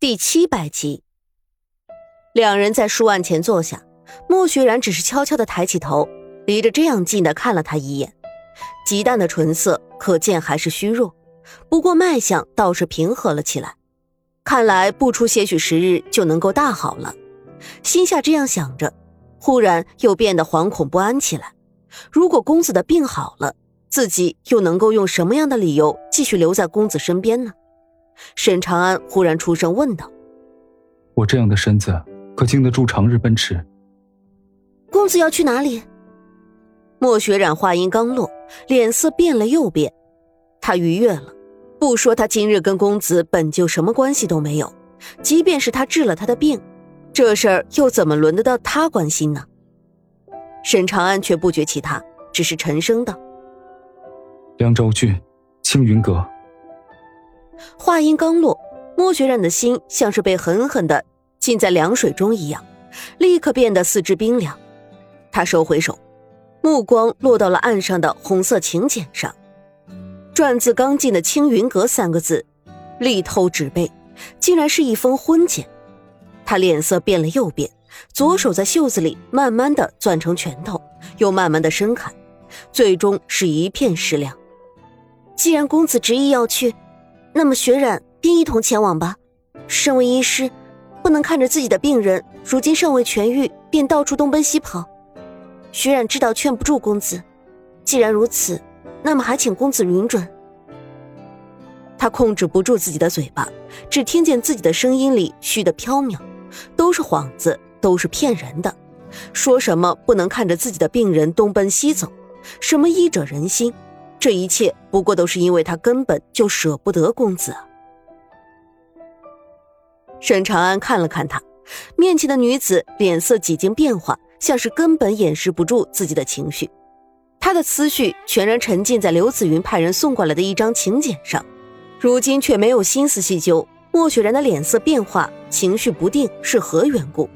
第七百集，两人在书案前坐下，莫雪然只是悄悄的抬起头，离着这样近的看了他一眼，极淡的唇色可见还是虚弱，不过脉象倒是平和了起来，看来不出些许时日就能够大好了。心下这样想着，忽然又变得惶恐不安起来。如果公子的病好了，自己又能够用什么样的理由继续留在公子身边呢？沈长安忽然出声问道：“我这样的身子可经得住长日奔驰？”公子要去哪里？莫雪染话音刚落，脸色变了又变。他愉悦了，不说他今日跟公子本就什么关系都没有，即便是他治了他的病，这事儿又怎么轮得到他关心呢？沈长安却不觉其他，只是沉声道：“凉州郡，青云阁。”话音刚落，莫雪染的心像是被狠狠的浸在凉水中一样，立刻变得四肢冰凉。他收回手，目光落到了岸上的红色请柬上，“篆字刚劲的青云阁”三个字，力透纸背，竟然是一封婚简。他脸色变了又变，左手在袖子里慢慢的攥成拳头，又慢慢的伸开，最终是一片湿凉。既然公子执意要去。那么，雪染便一同前往吧。身为医师，不能看着自己的病人如今尚未痊愈，便到处东奔西跑。雪染知道劝不住公子，既然如此，那么还请公子允准。他控制不住自己的嘴巴，只听见自己的声音里虚的缥缈，都是幌子，都是骗人的。说什么不能看着自己的病人东奔西走，什么医者仁心。这一切不过都是因为他根本就舍不得公子。沈长安看了看他，面前的女子脸色几经变化，像是根本掩饰不住自己的情绪。他的思绪全然沉浸在刘子云派人送过来的一张请柬上，如今却没有心思细究莫雪然的脸色变化、情绪不定是何缘故。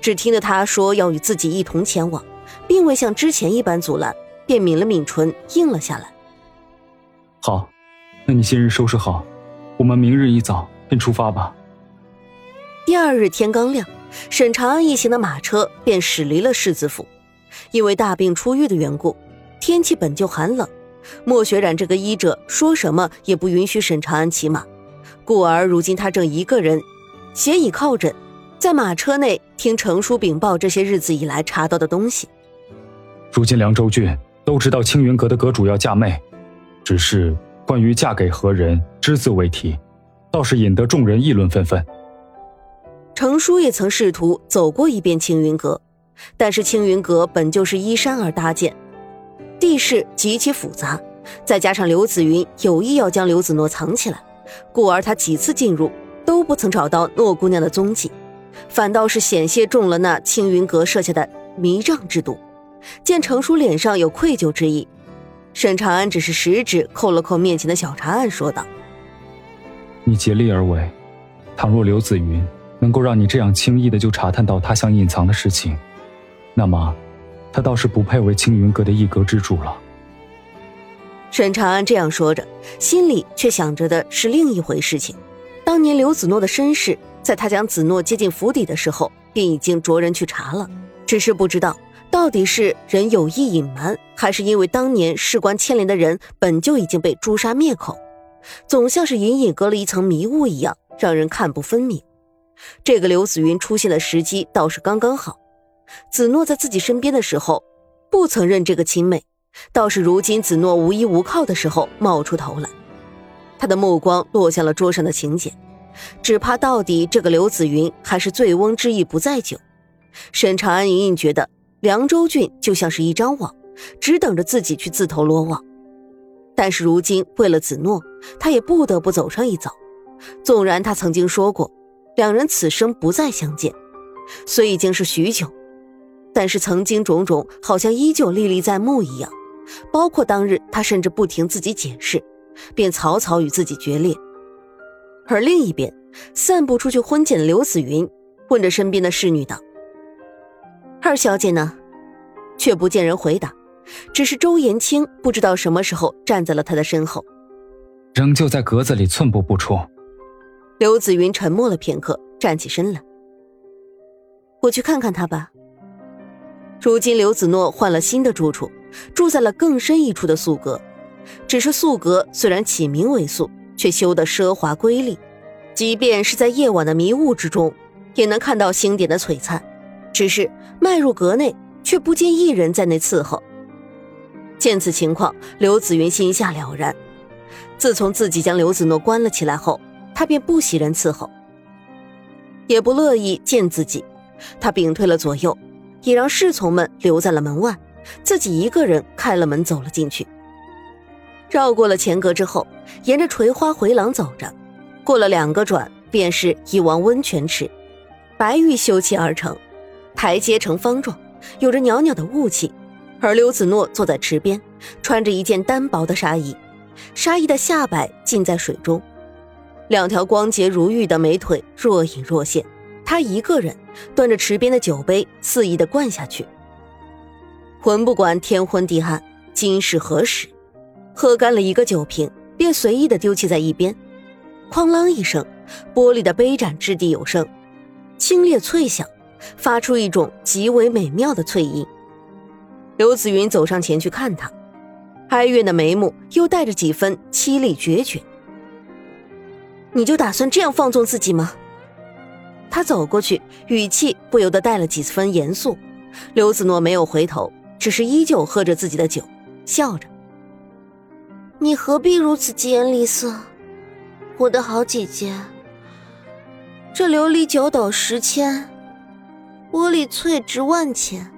只听得他说要与自己一同前往，并未像之前一般阻拦，便抿了抿唇，应了下来。好，那你今日收拾好，我们明日一早便出发吧。第二日天刚亮，沈长安一行的马车便驶离了世子府。因为大病初愈的缘故，天气本就寒冷，莫雪染这个医者说什么也不允许沈长安骑马，故而如今他正一个人斜倚靠枕，在马车内听程叔禀报这些日子以来查到的东西。如今凉州郡都知道青云阁的阁主要嫁妹。只是关于嫁给何人，只字未提，倒是引得众人议论纷纷。程叔也曾试图走过一遍青云阁，但是青云阁本就是依山而搭建，地势极其复杂，再加上刘子云有意要将刘子诺藏起来，故而他几次进入都不曾找到诺姑娘的踪迹，反倒是险些中了那青云阁设下的迷障之毒。见程叔脸上有愧疚之意。沈长安只是食指扣了扣面前的小茶案，说道：“你竭力而为，倘若刘子云能够让你这样轻易的就查探到他想隐藏的事情，那么，他倒是不配为青云阁的一阁之主了。”沈长安这样说着，心里却想着的是另一回事情。当年刘子诺的身世，在他将子诺接进府邸的时候，便已经着人去查了，只是不知道。到底是人有意隐瞒，还是因为当年事关牵连的人本就已经被诛杀灭口，总像是隐隐隔了一层迷雾一样，让人看不分明。这个刘子云出现的时机倒是刚刚好。子诺在自己身边的时候，不曾认这个亲妹，倒是如今子诺无依无靠的时候冒出头来。他的目光落向了桌上的请柬，只怕到底这个刘子云还是醉翁之意不在酒。沈长安隐隐觉得。凉州郡就像是一张网，只等着自己去自投罗网。但是如今为了子诺，他也不得不走上一遭。纵然他曾经说过，两人此生不再相见，虽已经是许久，但是曾经种种好像依旧历历在目一样。包括当日他甚至不听自己解释，便草草与自己决裂。而另一边，散布出去婚检的刘子云问着身边的侍女道。二小姐呢？却不见人回答，只是周延清不知道什么时候站在了他的身后，仍旧在格子里寸步不出。刘子云沉默了片刻，站起身来。我去看看他吧。如今刘子诺换了新的住处，住在了更深一处的宿阁。只是宿阁虽然起名为宿，却修得奢华瑰丽，即便是在夜晚的迷雾之中，也能看到星点的璀璨。只是迈入阁内，却不见一人在内伺候。见此情况，刘子云心下了然。自从自己将刘子诺关了起来后，他便不喜人伺候，也不乐意见自己。他屏退了左右。也让侍从们留在了门外，自己一个人开了门走了进去。绕过了前阁之后，沿着垂花回廊走着，过了两个转，便是一汪温泉池，白玉修砌而成，台阶呈方状，有着袅袅的雾气。而刘子诺坐在池边，穿着一件单薄的纱衣，纱衣的下摆浸在水中，两条光洁如玉的美腿若隐若现。他一个人端着池边的酒杯，肆意的灌下去。浑不管天昏地暗，今是何时，喝干了一个酒瓶，便随意的丢弃在一边。哐啷一声，玻璃的杯盏掷地有声，清冽脆响，发出一种极为美妙的脆音。刘子云走上前去看他，哀怨的眉目又带着几分凄厉决绝。你就打算这样放纵自己吗？他走过去，语气不由得带了几分严肃。刘子诺没有回头，只是依旧喝着自己的酒，笑着：“你何必如此疾言厉色，我的好姐姐？这琉璃九斗十千，玻璃翠值万千，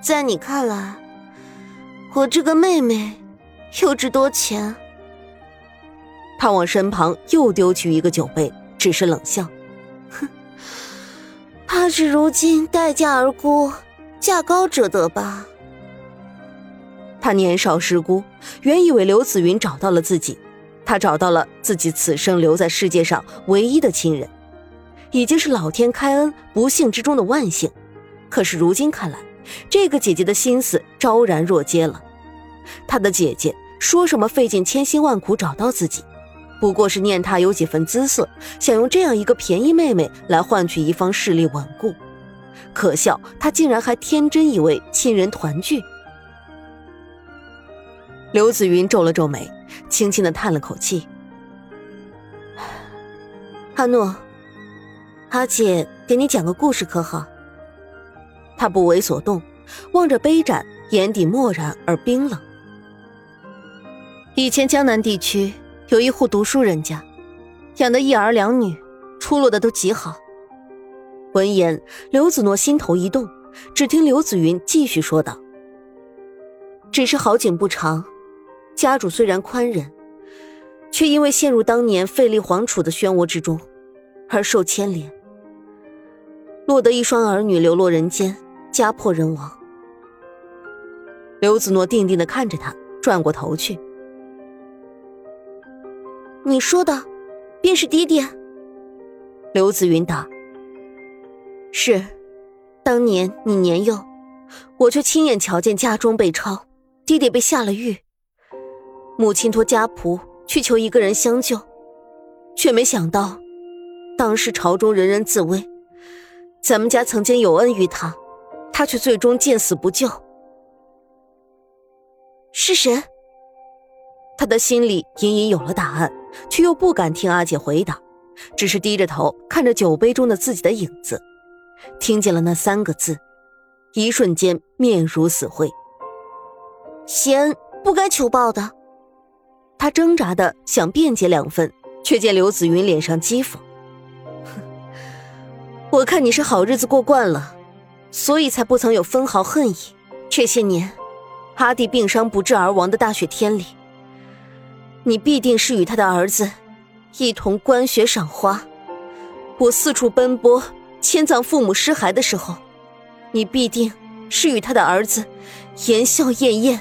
在你看来，我这个妹妹又值多钱？”他往身旁又丢去一个酒杯，只是冷笑。哼怕是如今待价而沽，价高者得吧。他年少失孤，原以为刘子云找到了自己，他找到了自己此生留在世界上唯一的亲人，已经是老天开恩，不幸之中的万幸。可是如今看来，这个姐姐的心思昭然若揭了。她的姐姐说什么费尽千辛万苦找到自己。不过是念她有几分姿色，想用这样一个便宜妹妹来换取一方势力稳固。可笑，他竟然还天真以为亲人团聚。刘子云皱了皱眉，轻轻的叹了口气：“ 阿诺，阿姐给你讲个故事可好？”他不为所动，望着杯盏，眼底漠然而冰冷。以前江南地区。有一户读书人家，养的一儿两女，出落的都极好。闻言，刘子诺心头一动，只听刘子云继续说道：“只是好景不长，家主虽然宽仁，却因为陷入当年废立皇储的漩涡之中，而受牵连，落得一双儿女流落人间，家破人亡。”刘子诺定定的看着他，转过头去。你说的，便是爹爹。刘子云答：“是，当年你年幼，我却亲眼瞧见家中被抄，爹爹被下了狱，母亲托家仆去求一个人相救，却没想到，当时朝中人人自危，咱们家曾经有恩于他，他却最终见死不救。是谁？”他的心里隐隐有了答案。却又不敢听阿姐回答，只是低着头看着酒杯中的自己的影子，听见了那三个字，一瞬间面如死灰。贤不该求报的。他挣扎的想辩解两分，却见刘子云脸上讥讽：“，我看你是好日子过惯了，所以才不曾有分毫恨意。这些年，阿弟病伤不治而亡的大雪天里。”你必定是与他的儿子一同观雪赏花，我四处奔波迁葬父母尸骸的时候，你必定是与他的儿子言笑晏晏。